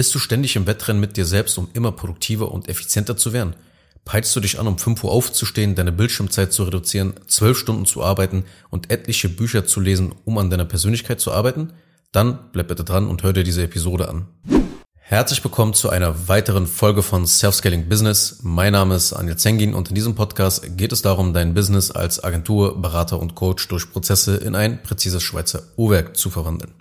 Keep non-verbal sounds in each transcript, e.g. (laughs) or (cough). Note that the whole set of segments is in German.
Bist du ständig im Wettrennen mit dir selbst, um immer produktiver und effizienter zu werden? Peilst du dich an, um 5 Uhr aufzustehen, deine Bildschirmzeit zu reduzieren, 12 Stunden zu arbeiten und etliche Bücher zu lesen, um an deiner Persönlichkeit zu arbeiten? Dann bleib bitte dran und hör dir diese Episode an. Herzlich willkommen zu einer weiteren Folge von Self-Scaling Business. Mein Name ist Anil Zengin und in diesem Podcast geht es darum, dein Business als Agentur, Berater und Coach durch Prozesse in ein präzises Schweizer Uhrwerk zu verwandeln.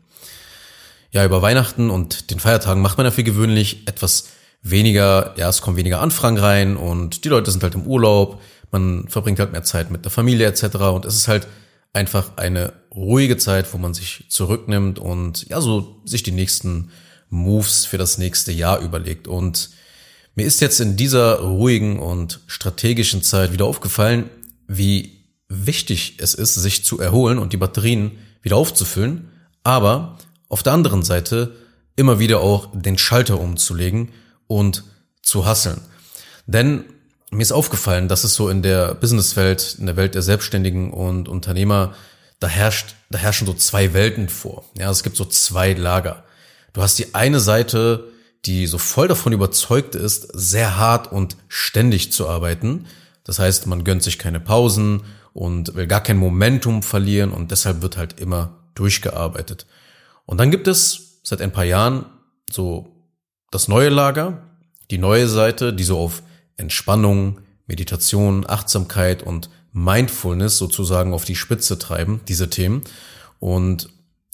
Ja, über Weihnachten und den Feiertagen macht man ja für gewöhnlich etwas weniger, ja, es kommen weniger Anfragen rein und die Leute sind halt im Urlaub, man verbringt halt mehr Zeit mit der Familie etc. Und es ist halt einfach eine ruhige Zeit, wo man sich zurücknimmt und ja, so sich die nächsten Moves für das nächste Jahr überlegt. Und mir ist jetzt in dieser ruhigen und strategischen Zeit wieder aufgefallen, wie wichtig es ist, sich zu erholen und die Batterien wieder aufzufüllen, aber auf der anderen Seite immer wieder auch den Schalter umzulegen und zu hasseln. Denn mir ist aufgefallen, dass es so in der Businesswelt, in der Welt der Selbstständigen und Unternehmer, da herrscht, da herrschen so zwei Welten vor. Ja, es gibt so zwei Lager. Du hast die eine Seite, die so voll davon überzeugt ist, sehr hart und ständig zu arbeiten. Das heißt, man gönnt sich keine Pausen und will gar kein Momentum verlieren und deshalb wird halt immer durchgearbeitet. Und dann gibt es seit ein paar Jahren so das neue Lager, die neue Seite, die so auf Entspannung, Meditation, Achtsamkeit und Mindfulness sozusagen auf die Spitze treiben, diese Themen. Und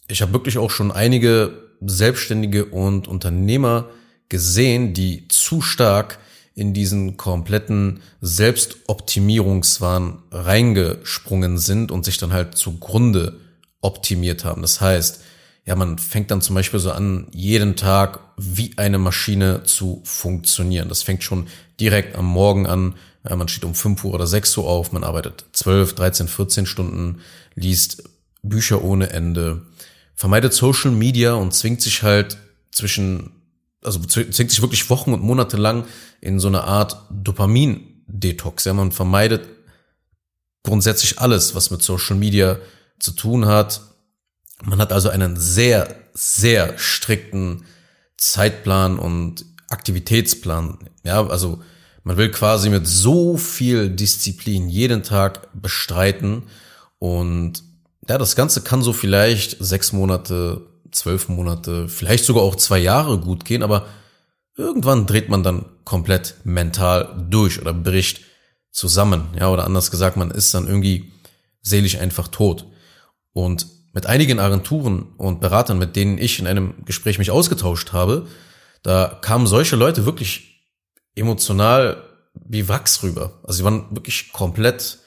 ich habe wirklich auch schon einige Selbstständige und Unternehmer gesehen, die zu stark in diesen kompletten Selbstoptimierungswahn reingesprungen sind und sich dann halt zugrunde optimiert haben. Das heißt, ja, man fängt dann zum Beispiel so an, jeden Tag wie eine Maschine zu funktionieren. Das fängt schon direkt am Morgen an. Ja, man steht um 5 Uhr oder 6 Uhr auf, man arbeitet 12, 13, 14 Stunden, liest Bücher ohne Ende, vermeidet Social Media und zwingt sich halt zwischen, also zwingt sich wirklich Wochen und Monate lang in so eine Art Dopamin-Detox. Ja, man vermeidet grundsätzlich alles, was mit Social Media zu tun hat. Man hat also einen sehr, sehr strikten Zeitplan und Aktivitätsplan. Ja, also man will quasi mit so viel Disziplin jeden Tag bestreiten und ja, das Ganze kann so vielleicht sechs Monate, zwölf Monate, vielleicht sogar auch zwei Jahre gut gehen, aber irgendwann dreht man dann komplett mental durch oder bricht zusammen. Ja, oder anders gesagt, man ist dann irgendwie seelisch einfach tot. Und mit einigen Agenturen und Beratern, mit denen ich in einem Gespräch mich ausgetauscht habe, da kamen solche Leute wirklich emotional wie Wachs rüber. Also sie waren wirklich komplett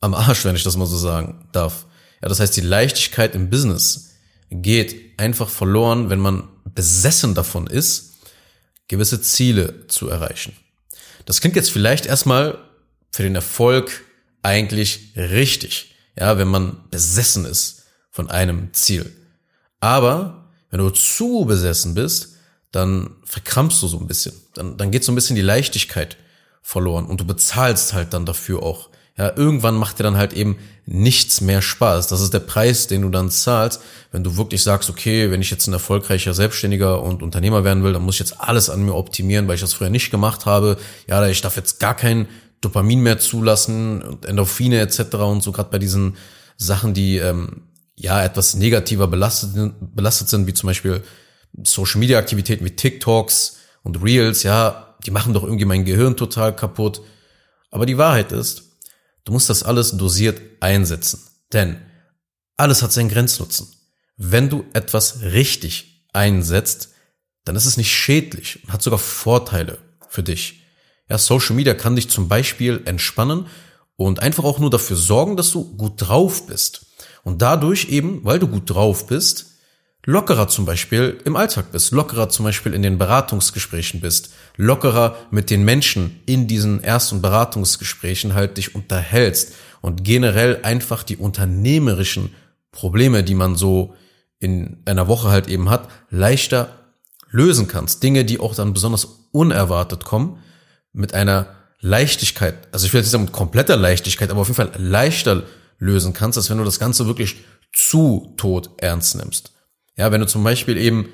am Arsch, wenn ich das mal so sagen darf. Ja, das heißt, die Leichtigkeit im Business geht einfach verloren, wenn man besessen davon ist, gewisse Ziele zu erreichen. Das klingt jetzt vielleicht erstmal für den Erfolg eigentlich richtig, ja, wenn man besessen ist von einem Ziel. Aber wenn du zu besessen bist, dann verkrampfst du so ein bisschen. Dann, dann geht so ein bisschen die Leichtigkeit verloren und du bezahlst halt dann dafür auch ja, irgendwann macht dir dann halt eben nichts mehr Spaß. Das ist der Preis, den du dann zahlst, wenn du wirklich sagst, okay, wenn ich jetzt ein erfolgreicher Selbstständiger und Unternehmer werden will, dann muss ich jetzt alles an mir optimieren, weil ich das früher nicht gemacht habe. Ja, ich darf jetzt gar kein Dopamin mehr zulassen und Endorphine etc. und so gerade bei diesen Sachen, die ähm, ja etwas negativer belastet, belastet sind, wie zum Beispiel Social Media Aktivitäten wie TikToks und Reels, ja, die machen doch irgendwie mein Gehirn total kaputt. Aber die Wahrheit ist, Du musst das alles dosiert einsetzen. Denn alles hat seinen Grenznutzen. Wenn du etwas richtig einsetzt, dann ist es nicht schädlich und hat sogar Vorteile für dich. Ja, Social Media kann dich zum Beispiel entspannen und einfach auch nur dafür sorgen, dass du gut drauf bist. Und dadurch eben, weil du gut drauf bist, lockerer zum Beispiel im Alltag bist, lockerer zum Beispiel in den Beratungsgesprächen bist, lockerer mit den Menschen in diesen ersten Beratungsgesprächen halt dich unterhältst und generell einfach die unternehmerischen Probleme, die man so in einer Woche halt eben hat, leichter lösen kannst. Dinge, die auch dann besonders unerwartet kommen, mit einer Leichtigkeit, also ich will jetzt nicht sagen mit kompletter Leichtigkeit, aber auf jeden Fall leichter lösen kannst, als wenn du das Ganze wirklich zu tot ernst nimmst. Ja, wenn du zum Beispiel eben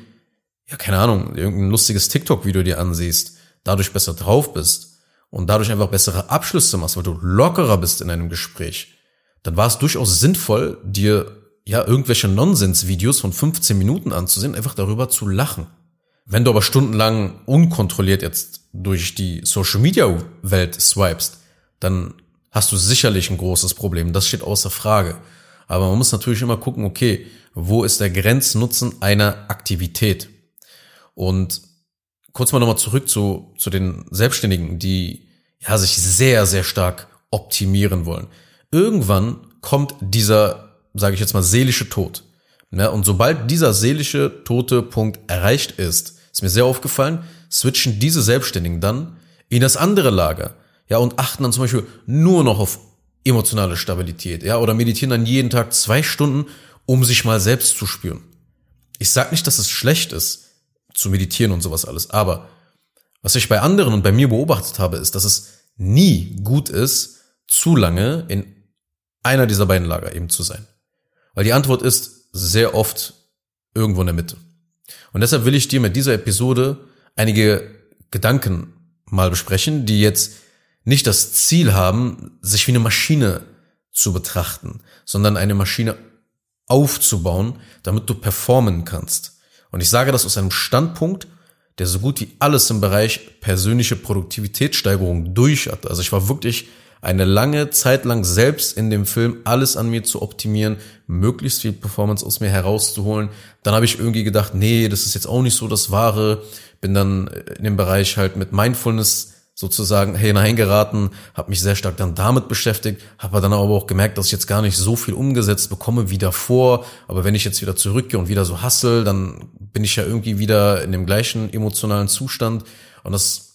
ja, keine Ahnung, irgendein lustiges TikTok-Video dir ansiehst, dadurch besser drauf bist und dadurch einfach bessere Abschlüsse machst, weil du lockerer bist in einem Gespräch, dann war es durchaus sinnvoll, dir ja irgendwelche Nonsens-Videos von 15 Minuten anzusehen, einfach darüber zu lachen. Wenn du aber stundenlang unkontrolliert jetzt durch die Social-Media-Welt swipest, dann hast du sicherlich ein großes Problem. Das steht außer Frage. Aber man muss natürlich immer gucken, okay, wo ist der Grenznutzen einer Aktivität? Und kurz mal nochmal zurück zu, zu den Selbstständigen, die ja sich sehr, sehr stark optimieren wollen. Irgendwann kommt dieser, sage ich jetzt mal, seelische Tod. Ja, und sobald dieser seelische tote Punkt erreicht ist, ist mir sehr aufgefallen, switchen diese Selbstständigen dann in das andere Lager. Ja, und achten dann zum Beispiel nur noch auf emotionale Stabilität. Ja, oder meditieren dann jeden Tag zwei Stunden, um sich mal selbst zu spüren. Ich sag nicht, dass es schlecht ist, zu meditieren und sowas alles, aber was ich bei anderen und bei mir beobachtet habe, ist, dass es nie gut ist, zu lange in einer dieser beiden Lager eben zu sein. Weil die Antwort ist sehr oft irgendwo in der Mitte. Und deshalb will ich dir mit dieser Episode einige Gedanken mal besprechen, die jetzt nicht das Ziel haben, sich wie eine Maschine zu betrachten, sondern eine Maschine aufzubauen, damit du performen kannst. Und ich sage das aus einem Standpunkt, der so gut wie alles im Bereich persönliche Produktivitätssteigerung durch hat. Also ich war wirklich eine lange Zeit lang selbst in dem Film alles an mir zu optimieren, möglichst viel Performance aus mir herauszuholen. Dann habe ich irgendwie gedacht, nee, das ist jetzt auch nicht so das Wahre. Bin dann in dem Bereich halt mit Mindfulness sozusagen hineingeraten, habe mich sehr stark dann damit beschäftigt, habe dann aber auch gemerkt, dass ich jetzt gar nicht so viel umgesetzt bekomme wie davor. Aber wenn ich jetzt wieder zurückgehe und wieder so hassel, dann bin ich ja irgendwie wieder in dem gleichen emotionalen Zustand. Und das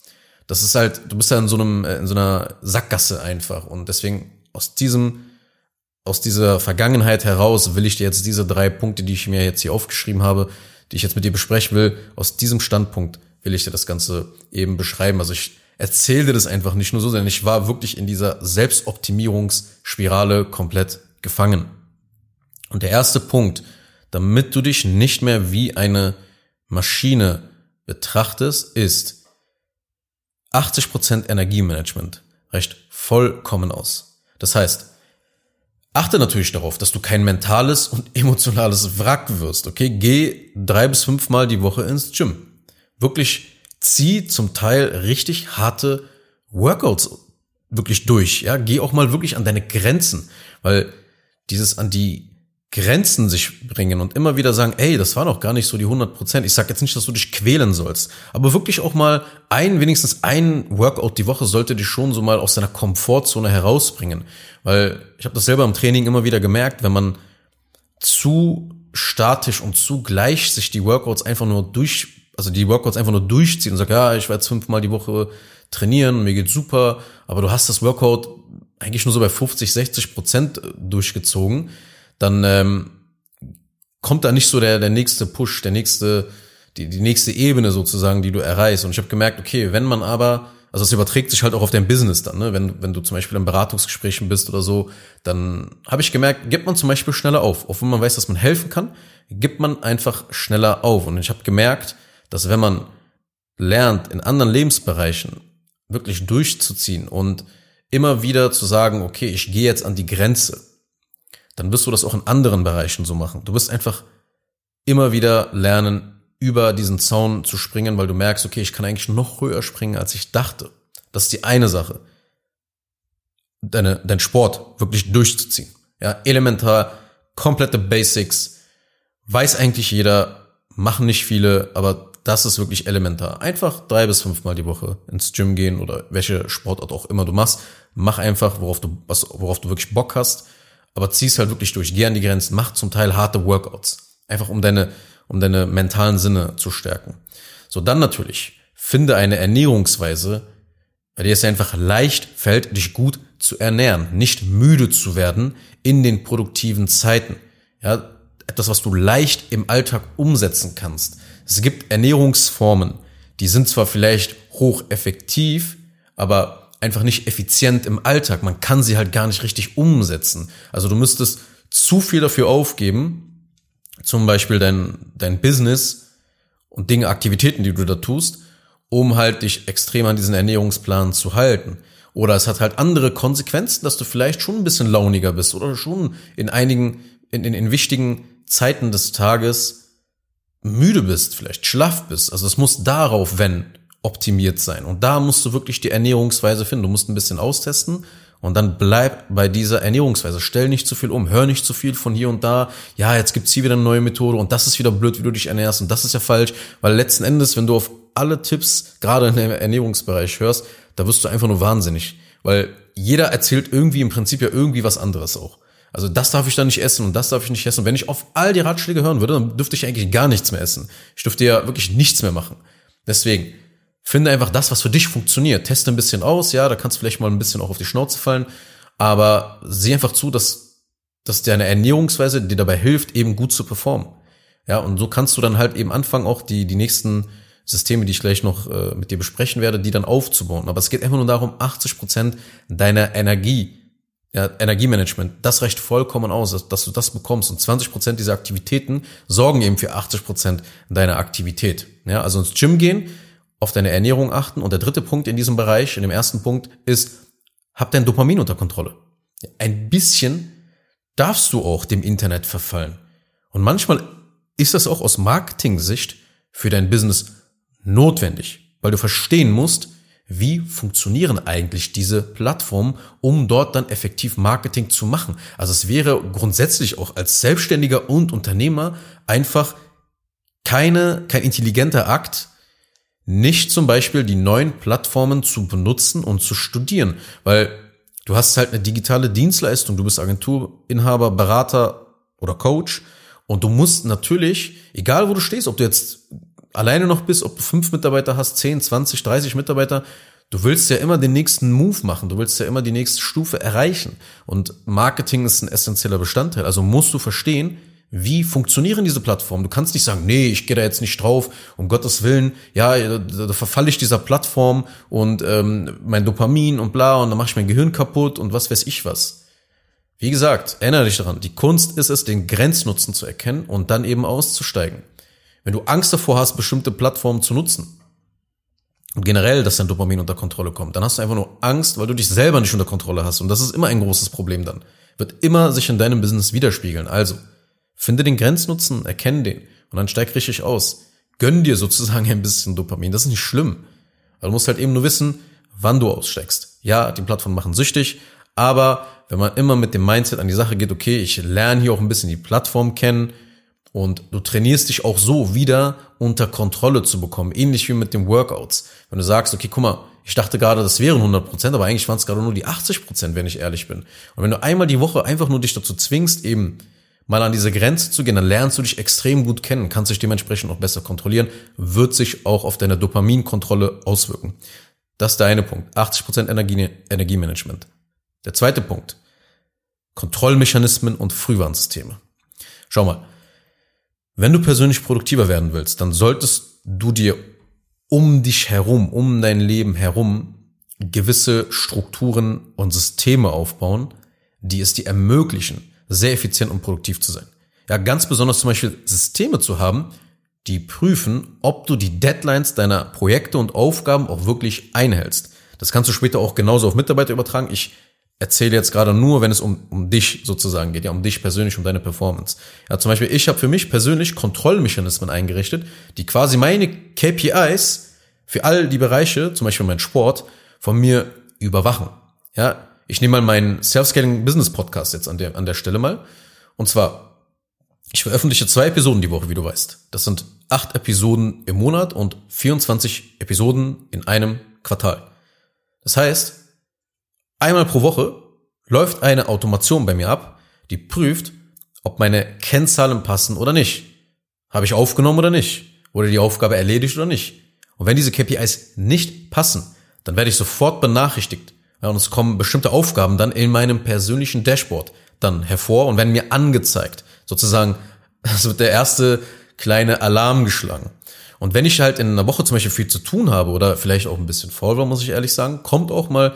das ist halt, du bist ja in so einem, äh, in so einer Sackgasse einfach. Und deswegen aus diesem, aus dieser Vergangenheit heraus will ich dir jetzt diese drei Punkte, die ich mir jetzt hier aufgeschrieben habe, die ich jetzt mit dir besprechen will, aus diesem Standpunkt will ich dir das Ganze eben beschreiben. Also ich erzähle dir das einfach nicht nur so, sondern ich war wirklich in dieser Selbstoptimierungsspirale komplett gefangen. Und der erste Punkt, damit du dich nicht mehr wie eine Maschine betrachtest, ist, 80% Energiemanagement reicht vollkommen aus. Das heißt, achte natürlich darauf, dass du kein mentales und (laughs) emotionales Wrack wirst, okay? Geh drei bis fünfmal die Woche ins Gym. Wirklich zieh zum Teil richtig harte Workouts wirklich durch, ja? Geh auch mal wirklich an deine Grenzen, weil dieses an die Grenzen sich bringen und immer wieder sagen, ey, das war noch gar nicht so die 100 Prozent. Ich sag jetzt nicht, dass du dich quälen sollst, aber wirklich auch mal ein, wenigstens ein Workout die Woche sollte dich schon so mal aus deiner Komfortzone herausbringen. Weil ich habe das selber im Training immer wieder gemerkt, wenn man zu statisch und zu gleich sich die Workouts einfach nur durch, also die Workouts einfach nur durchziehen und sagt, ja, ich werde fünfmal die Woche trainieren, mir geht's super, aber du hast das Workout eigentlich nur so bei 50, 60 Prozent durchgezogen, dann ähm, kommt da nicht so der, der nächste Push, der nächste, die, die nächste Ebene sozusagen, die du erreichst. Und ich habe gemerkt, okay, wenn man aber, also es überträgt sich halt auch auf dein Business dann, ne? wenn, wenn du zum Beispiel in Beratungsgesprächen bist oder so, dann habe ich gemerkt, gibt man zum Beispiel schneller auf. Auch wenn man weiß, dass man helfen kann, gibt man einfach schneller auf. Und ich habe gemerkt, dass wenn man lernt, in anderen Lebensbereichen wirklich durchzuziehen und immer wieder zu sagen, okay, ich gehe jetzt an die Grenze, dann wirst du das auch in anderen Bereichen so machen. Du wirst einfach immer wieder lernen, über diesen Zaun zu springen, weil du merkst, okay, ich kann eigentlich noch höher springen, als ich dachte. Das ist die eine Sache. Deine, dein Sport wirklich durchzuziehen. Ja, elementar, komplette Basics. Weiß eigentlich jeder, machen nicht viele, aber das ist wirklich elementar. Einfach drei bis fünfmal die Woche ins Gym gehen oder welche Sportart auch immer du machst. Mach einfach, worauf du, was, worauf du wirklich Bock hast aber zieh's halt wirklich durch. Geh an die Grenzen, mach zum Teil harte Workouts. Einfach um deine, um deine mentalen Sinne zu stärken. So, dann natürlich, finde eine Ernährungsweise, bei der es einfach leicht fällt, dich gut zu ernähren, nicht müde zu werden in den produktiven Zeiten. Ja, etwas, was du leicht im Alltag umsetzen kannst. Es gibt Ernährungsformen, die sind zwar vielleicht hocheffektiv, aber einfach nicht effizient im Alltag. Man kann sie halt gar nicht richtig umsetzen. Also du müsstest zu viel dafür aufgeben, zum Beispiel dein, dein Business und Dinge, Aktivitäten, die du da tust, um halt dich extrem an diesen Ernährungsplan zu halten. Oder es hat halt andere Konsequenzen, dass du vielleicht schon ein bisschen launiger bist oder schon in einigen, in, in, in wichtigen Zeiten des Tages müde bist, vielleicht schlaff bist. Also es muss darauf, wenn, optimiert sein. Und da musst du wirklich die Ernährungsweise finden. Du musst ein bisschen austesten und dann bleib bei dieser Ernährungsweise. Stell nicht zu viel um, hör nicht zu viel von hier und da. Ja, jetzt gibt's hier wieder eine neue Methode und das ist wieder blöd, wie du dich ernährst und das ist ja falsch, weil letzten Endes, wenn du auf alle Tipps gerade in dem Ernährungsbereich hörst, da wirst du einfach nur wahnsinnig, weil jeder erzählt irgendwie im Prinzip ja irgendwie was anderes auch. Also das darf ich da nicht essen und das darf ich nicht essen. Wenn ich auf all die Ratschläge hören würde, dann dürfte ich eigentlich gar nichts mehr essen. Ich dürfte ja wirklich nichts mehr machen. Deswegen, Finde einfach das, was für dich funktioniert. Teste ein bisschen aus, ja, da kannst du vielleicht mal ein bisschen auch auf die Schnauze fallen, aber sieh einfach zu, dass, dass deine Ernährungsweise dir dabei hilft, eben gut zu performen. Ja, und so kannst du dann halt eben anfangen, auch die, die nächsten Systeme, die ich gleich noch äh, mit dir besprechen werde, die dann aufzubauen. Aber es geht einfach nur darum, 80 Prozent deiner Energie, ja, Energiemanagement, das reicht vollkommen aus, dass, dass du das bekommst. Und 20 Prozent dieser Aktivitäten sorgen eben für 80 Prozent deiner Aktivität. Ja, also ins Gym gehen, auf deine Ernährung achten. Und der dritte Punkt in diesem Bereich, in dem ersten Punkt, ist, hab dein Dopamin unter Kontrolle. Ein bisschen darfst du auch dem Internet verfallen. Und manchmal ist das auch aus Marketing-Sicht für dein Business notwendig, weil du verstehen musst, wie funktionieren eigentlich diese Plattformen, um dort dann effektiv Marketing zu machen. Also es wäre grundsätzlich auch als Selbstständiger und Unternehmer einfach keine, kein intelligenter Akt, nicht zum Beispiel die neuen Plattformen zu benutzen und zu studieren, weil du hast halt eine digitale Dienstleistung, du bist Agenturinhaber, Berater oder Coach. Und du musst natürlich, egal wo du stehst, ob du jetzt alleine noch bist, ob du fünf Mitarbeiter hast, zehn, zwanzig, dreißig Mitarbeiter, du willst ja immer den nächsten Move machen, du willst ja immer die nächste Stufe erreichen und Marketing ist ein essentieller Bestandteil, also musst du verstehen, wie funktionieren diese Plattformen? Du kannst nicht sagen, nee, ich gehe da jetzt nicht drauf, um Gottes Willen, ja, da, da verfalle ich dieser Plattform und ähm, mein Dopamin und bla und dann mache ich mein Gehirn kaputt und was weiß ich was. Wie gesagt, erinnere dich daran, die Kunst ist es, den Grenznutzen zu erkennen und dann eben auszusteigen. Wenn du Angst davor hast, bestimmte Plattformen zu nutzen und generell, dass dein Dopamin unter Kontrolle kommt, dann hast du einfach nur Angst, weil du dich selber nicht unter Kontrolle hast und das ist immer ein großes Problem dann. Wird immer sich in deinem Business widerspiegeln. Also, Finde den Grenznutzen, erkenne den und dann steig richtig aus. Gönn dir sozusagen ein bisschen Dopamin. Das ist nicht schlimm. Aber du musst halt eben nur wissen, wann du aussteigst. Ja, die Plattformen machen süchtig, aber wenn man immer mit dem Mindset an die Sache geht, okay, ich lerne hier auch ein bisschen die Plattform kennen und du trainierst dich auch so wieder unter Kontrolle zu bekommen, ähnlich wie mit den Workouts. Wenn du sagst, okay, guck mal, ich dachte gerade, das wären 100 Prozent, aber eigentlich waren es gerade nur die 80 Prozent, wenn ich ehrlich bin. Und wenn du einmal die Woche einfach nur dich dazu zwingst, eben mal an diese Grenze zu gehen, dann lernst du dich extrem gut kennen, kannst dich dementsprechend auch besser kontrollieren, wird sich auch auf deine Dopaminkontrolle auswirken. Das ist der eine Punkt. 80% Energie, Energiemanagement. Der zweite Punkt. Kontrollmechanismen und Frühwarnsysteme. Schau mal. Wenn du persönlich produktiver werden willst, dann solltest du dir um dich herum, um dein Leben herum gewisse Strukturen und Systeme aufbauen, die es dir ermöglichen, sehr effizient und produktiv zu sein. Ja, ganz besonders zum Beispiel Systeme zu haben, die prüfen, ob du die Deadlines deiner Projekte und Aufgaben auch wirklich einhältst. Das kannst du später auch genauso auf Mitarbeiter übertragen. Ich erzähle jetzt gerade nur, wenn es um, um dich sozusagen geht, ja, um dich persönlich, um deine Performance. Ja, zum Beispiel, ich habe für mich persönlich Kontrollmechanismen eingerichtet, die quasi meine KPIs für all die Bereiche, zum Beispiel mein Sport, von mir überwachen. Ja, ich nehme mal meinen Self-Scaling Business Podcast jetzt an der, an der Stelle mal. Und zwar, ich veröffentliche zwei Episoden die Woche, wie du weißt. Das sind acht Episoden im Monat und 24 Episoden in einem Quartal. Das heißt, einmal pro Woche läuft eine Automation bei mir ab, die prüft, ob meine Kennzahlen passen oder nicht. Habe ich aufgenommen oder nicht? Wurde die Aufgabe erledigt oder nicht? Und wenn diese KPIs nicht passen, dann werde ich sofort benachrichtigt ja, und es kommen bestimmte Aufgaben dann in meinem persönlichen Dashboard dann hervor und werden mir angezeigt. Sozusagen, (laughs) es wird der erste kleine Alarm geschlagen. Und wenn ich halt in einer Woche zum Beispiel viel zu tun habe oder vielleicht auch ein bisschen faul war, muss ich ehrlich sagen, kommt auch mal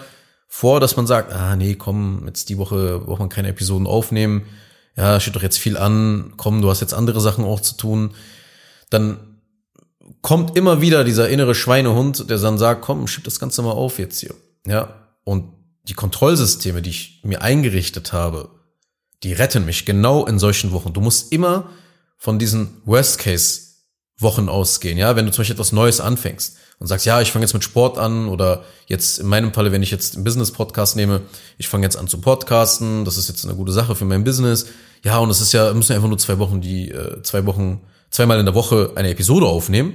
vor, dass man sagt, ah nee, komm, jetzt die Woche braucht man keine Episoden aufnehmen. Ja, steht doch jetzt viel an. Komm, du hast jetzt andere Sachen auch zu tun. Dann kommt immer wieder dieser innere Schweinehund, der dann sagt, komm, schieb das Ganze mal auf jetzt hier. Ja. Und die Kontrollsysteme, die ich mir eingerichtet habe, die retten mich genau in solchen Wochen. Du musst immer von diesen Worst-Case-Wochen ausgehen, ja, wenn du zum Beispiel etwas Neues anfängst und sagst, ja, ich fange jetzt mit Sport an oder jetzt in meinem Falle, wenn ich jetzt einen Business-Podcast nehme, ich fange jetzt an zu podcasten, das ist jetzt eine gute Sache für mein Business. Ja, und es ist ja, müssen einfach nur zwei Wochen, die äh, zwei Wochen, zweimal in der Woche eine Episode aufnehmen.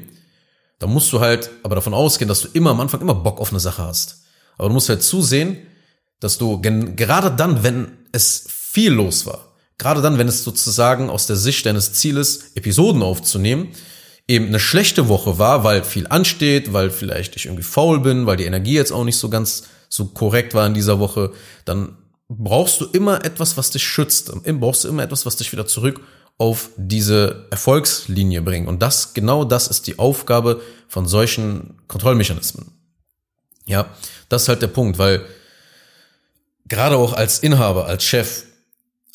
Da musst du halt aber davon ausgehen, dass du immer am Anfang immer Bock auf eine Sache hast. Aber du musst halt zusehen, dass du gerade dann, wenn es viel los war, gerade dann, wenn es sozusagen aus der Sicht deines Zieles Episoden aufzunehmen, eben eine schlechte Woche war, weil viel ansteht, weil vielleicht ich irgendwie faul bin, weil die Energie jetzt auch nicht so ganz so korrekt war in dieser Woche, dann brauchst du immer etwas, was dich schützt. Brauchst du immer etwas, was dich wieder zurück auf diese Erfolgslinie bringt. Und das, genau das ist die Aufgabe von solchen Kontrollmechanismen. Ja, das ist halt der Punkt, weil gerade auch als Inhaber, als Chef,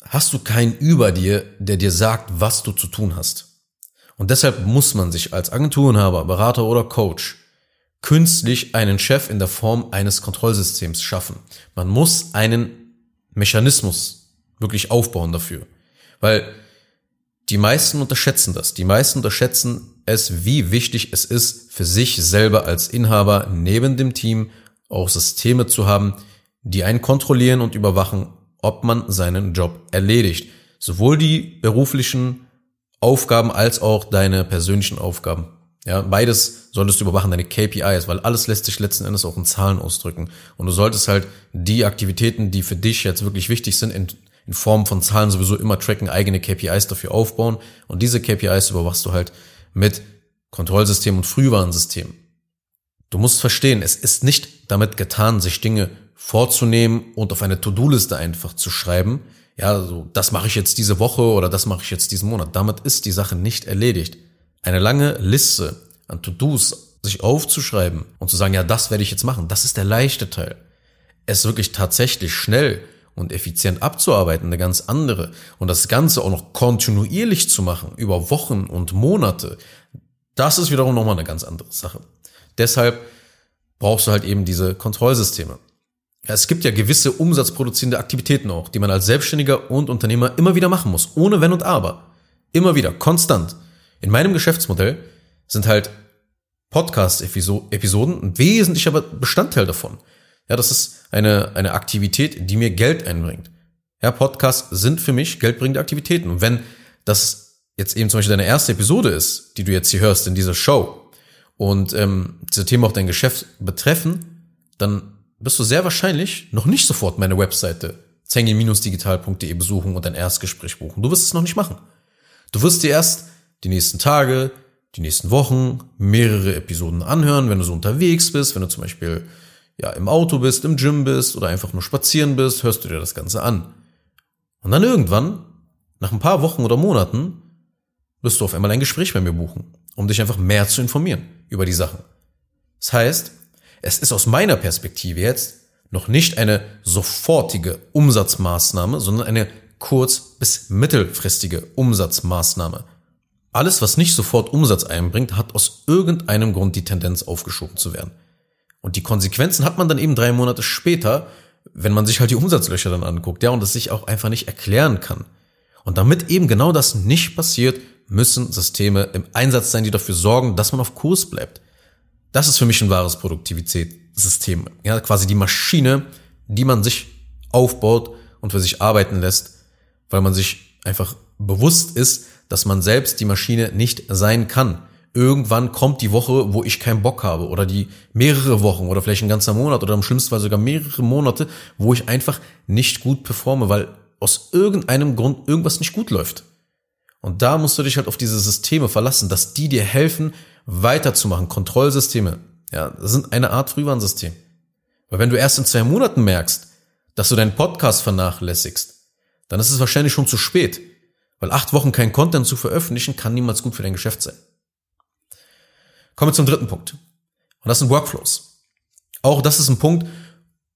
hast du keinen über dir, der dir sagt, was du zu tun hast. Und deshalb muss man sich als Agenturinhaber, Berater oder Coach künstlich einen Chef in der Form eines Kontrollsystems schaffen. Man muss einen Mechanismus wirklich aufbauen dafür. Weil die meisten unterschätzen das. Die meisten unterschätzen es, wie wichtig es ist, für sich selber als Inhaber neben dem Team auch Systeme zu haben, die einen kontrollieren und überwachen, ob man seinen Job erledigt. Sowohl die beruflichen Aufgaben als auch deine persönlichen Aufgaben. Ja, beides solltest du überwachen, deine KPIs, weil alles lässt sich letzten Endes auch in Zahlen ausdrücken. Und du solltest halt die Aktivitäten, die für dich jetzt wirklich wichtig sind, in, in Form von Zahlen sowieso immer tracken, eigene KPIs dafür aufbauen. Und diese KPIs überwachst du halt mit Kontrollsystem und Frühwarnsystem. Du musst verstehen, es ist nicht damit getan, sich Dinge vorzunehmen und auf eine To-Do-Liste einfach zu schreiben. Ja, so, das mache ich jetzt diese Woche oder das mache ich jetzt diesen Monat. Damit ist die Sache nicht erledigt. Eine lange Liste an To-Dos sich aufzuschreiben und zu sagen, ja, das werde ich jetzt machen, das ist der leichte Teil. Es wirklich tatsächlich schnell und effizient abzuarbeiten, eine ganz andere. Und das Ganze auch noch kontinuierlich zu machen, über Wochen und Monate, das ist wiederum nochmal eine ganz andere Sache. Deshalb brauchst du halt eben diese Kontrollsysteme. Ja, es gibt ja gewisse umsatzproduzierende Aktivitäten auch, die man als Selbstständiger und Unternehmer immer wieder machen muss, ohne Wenn und Aber. Immer wieder, konstant. In meinem Geschäftsmodell sind halt Podcast-Episoden ein wesentlicher Bestandteil davon. Ja, das ist eine, eine Aktivität, die mir Geld einbringt. Ja, Podcasts sind für mich geldbringende Aktivitäten. Und wenn das jetzt eben zum Beispiel deine erste Episode ist, die du jetzt hier hörst in dieser Show und ähm, diese Themen auch dein Geschäft betreffen, dann wirst du sehr wahrscheinlich noch nicht sofort meine Webseite zengi-digital.de besuchen und ein Erstgespräch buchen. Du wirst es noch nicht machen. Du wirst dir erst die nächsten Tage, die nächsten Wochen mehrere Episoden anhören, wenn du so unterwegs bist, wenn du zum Beispiel ja im Auto bist, im Gym bist oder einfach nur spazieren bist, hörst du dir das Ganze an. Und dann irgendwann, nach ein paar Wochen oder Monaten, wirst du auf einmal ein Gespräch bei mir buchen, um dich einfach mehr zu informieren über die Sachen. Das heißt, es ist aus meiner Perspektive jetzt noch nicht eine sofortige Umsatzmaßnahme, sondern eine kurz- bis mittelfristige Umsatzmaßnahme. Alles, was nicht sofort Umsatz einbringt, hat aus irgendeinem Grund die Tendenz aufgeschoben zu werden. Und die Konsequenzen hat man dann eben drei Monate später, wenn man sich halt die Umsatzlöcher dann anguckt, ja, und es sich auch einfach nicht erklären kann. Und damit eben genau das nicht passiert, müssen Systeme im Einsatz sein, die dafür sorgen, dass man auf Kurs bleibt. Das ist für mich ein wahres Produktivitätssystem. Ja, quasi die Maschine, die man sich aufbaut und für sich arbeiten lässt, weil man sich einfach bewusst ist, dass man selbst die Maschine nicht sein kann. Irgendwann kommt die Woche, wo ich keinen Bock habe oder die mehrere Wochen oder vielleicht ein ganzer Monat oder im schlimmsten Fall sogar mehrere Monate, wo ich einfach nicht gut performe, weil aus irgendeinem Grund irgendwas nicht gut läuft. Und da musst du dich halt auf diese Systeme verlassen, dass die dir helfen, weiterzumachen. Kontrollsysteme, ja, das sind eine Art Frühwarnsystem. Weil wenn du erst in zwei Monaten merkst, dass du deinen Podcast vernachlässigst, dann ist es wahrscheinlich schon zu spät. Weil acht Wochen kein Content zu veröffentlichen, kann niemals gut für dein Geschäft sein. Kommen wir zum dritten Punkt. Und das sind Workflows. Auch das ist ein Punkt,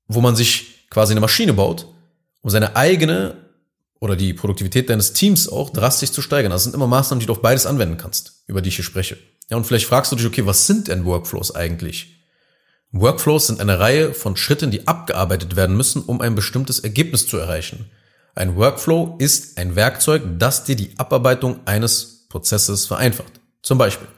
wo man sich quasi eine Maschine baut, um seine eigene oder die Produktivität deines Teams auch drastisch zu steigern. Das sind immer Maßnahmen, die du auf beides anwenden kannst, über die ich hier spreche. Ja, und vielleicht fragst du dich, okay, was sind denn Workflows eigentlich? Workflows sind eine Reihe von Schritten, die abgearbeitet werden müssen, um ein bestimmtes Ergebnis zu erreichen. Ein Workflow ist ein Werkzeug, das dir die Abarbeitung eines Prozesses vereinfacht. Zum Beispiel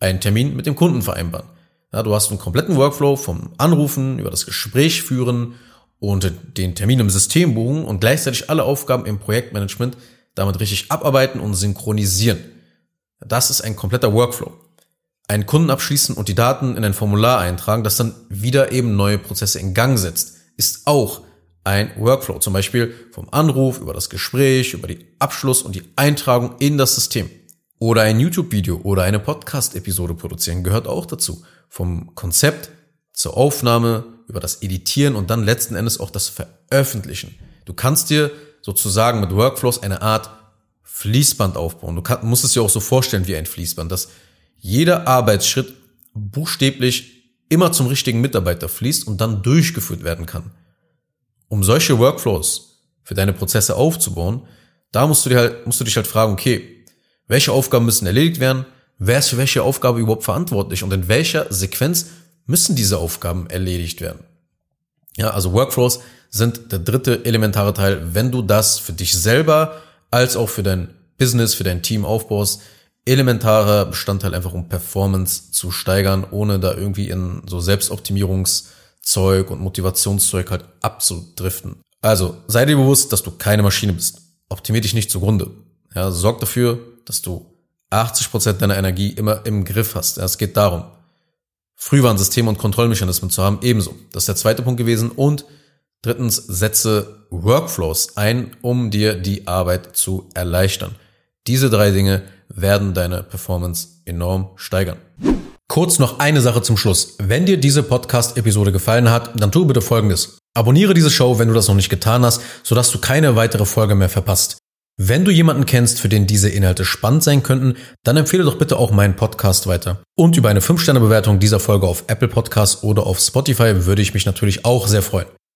einen Termin mit dem Kunden vereinbaren. Ja, du hast einen kompletten Workflow vom Anrufen über das Gespräch führen und den Termin im System buchen und gleichzeitig alle Aufgaben im Projektmanagement damit richtig abarbeiten und synchronisieren. Das ist ein kompletter Workflow. Einen Kunden abschließen und die Daten in ein Formular eintragen, das dann wieder eben neue Prozesse in Gang setzt, ist auch ein Workflow. Zum Beispiel vom Anruf über das Gespräch, über die Abschluss und die Eintragung in das System. Oder ein YouTube-Video oder eine Podcast-Episode produzieren gehört auch dazu. Vom Konzept zur Aufnahme, über das Editieren und dann letzten Endes auch das Veröffentlichen. Du kannst dir sozusagen mit Workflows eine Art Fließband aufbauen. Du kann, musst es dir auch so vorstellen wie ein Fließband, dass jeder Arbeitsschritt buchstäblich immer zum richtigen Mitarbeiter fließt und dann durchgeführt werden kann. Um solche Workflows für deine Prozesse aufzubauen, da musst du dir halt, musst du dich halt fragen, okay, welche Aufgaben müssen erledigt werden? Wer ist für welche Aufgabe überhaupt verantwortlich? Und in welcher Sequenz müssen diese Aufgaben erledigt werden? Ja, also Workflows sind der dritte elementare Teil, wenn du das für dich selber als auch für dein Business, für dein Team aufbaust. Elementarer Bestandteil einfach, um Performance zu steigern, ohne da irgendwie in so Selbstoptimierungszeug und Motivationszeug halt abzudriften. Also sei dir bewusst, dass du keine Maschine bist. Optimier dich nicht zugrunde. Ja, sorg dafür, dass du 80 Prozent deiner Energie immer im Griff hast. Ja, es geht darum, Frühwarnsysteme und Kontrollmechanismen zu haben, ebenso. Das ist der zweite Punkt gewesen. Und drittens, setze Workflows ein, um dir die Arbeit zu erleichtern. Diese drei Dinge werden deine Performance enorm steigern. Kurz noch eine Sache zum Schluss. Wenn dir diese Podcast-Episode gefallen hat, dann tu bitte Folgendes. Abonniere diese Show, wenn du das noch nicht getan hast, sodass du keine weitere Folge mehr verpasst. Wenn du jemanden kennst, für den diese Inhalte spannend sein könnten, dann empfehle doch bitte auch meinen Podcast weiter. Und über eine 5-Sterne-Bewertung dieser Folge auf Apple Podcasts oder auf Spotify würde ich mich natürlich auch sehr freuen.